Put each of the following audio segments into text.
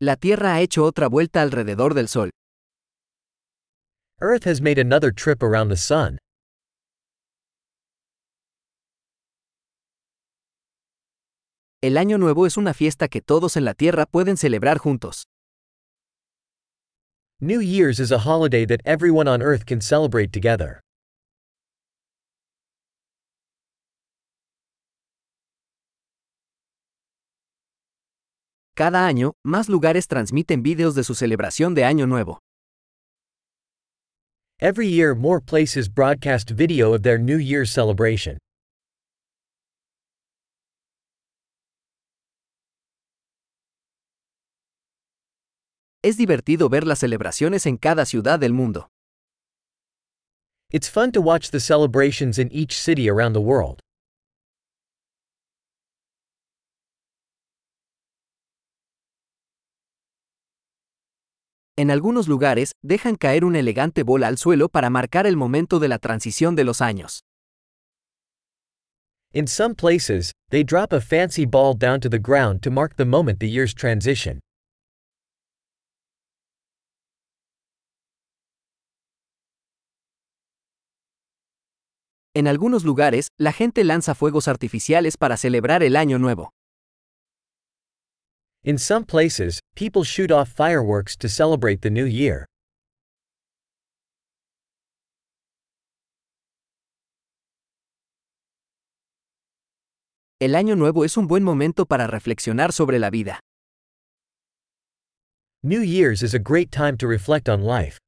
La Tierra ha hecho otra vuelta alrededor del Sol. Earth has made another trip around the sun. El Año Nuevo es una fiesta que todos en la Tierra pueden celebrar juntos. New Year's is a holiday that everyone on Earth can celebrate together. Cada año, más lugares transmiten vídeos de su celebración de Año Nuevo. Every year, more places broadcast video of their New Year's celebration. Es divertido ver las celebraciones en cada ciudad del mundo. It's fun to watch the celebrations in each city around the world. En algunos lugares, dejan caer una elegante bola al suelo para marcar el momento de la transición de los años. In some places, they drop a fancy ball down to the ground to mark the moment the year's transition. En algunos lugares, la gente lanza fuegos artificiales para celebrar el Año Nuevo. In some places, people shoot off fireworks to celebrate the new year. El Año Nuevo es un buen momento para reflexionar sobre la vida. New Year's is a great time to reflect on life.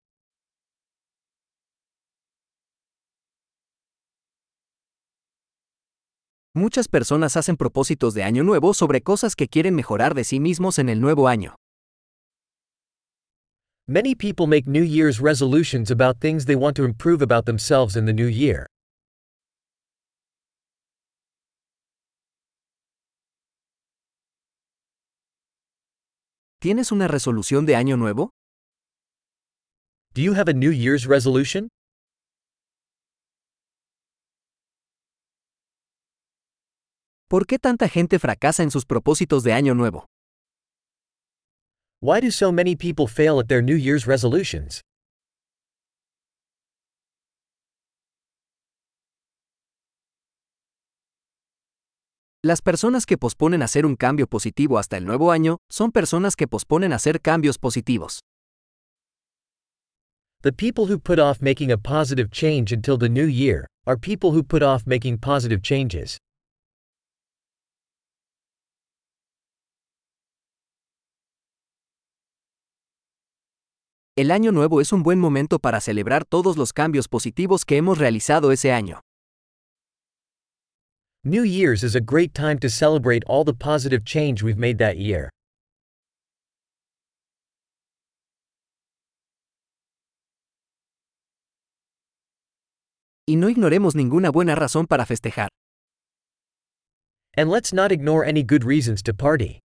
Muchas personas hacen propósitos de Año Nuevo sobre cosas que quieren mejorar de sí mismos en el nuevo año. Many people make New Year's resolutions about things they want to improve about themselves in the new year. ¿Tienes una resolución de Año Nuevo? Do you have a New Year's resolution? ¿Por qué tanta gente fracasa en sus propósitos de Año Nuevo? Why do so many people fail at their New Year's resolutions? Las personas que posponen hacer un cambio positivo hasta el nuevo año son personas que posponen hacer cambios positivos. The people who put off making a positive change until the new year are people who put off making positive changes. El año nuevo es un buen momento para celebrar todos los cambios positivos que hemos realizado ese año. New Year's is a great time to celebrate all the positive change we've made that year. Y no ignoremos ninguna buena razón para festejar. And let's not ignore any good reasons to party.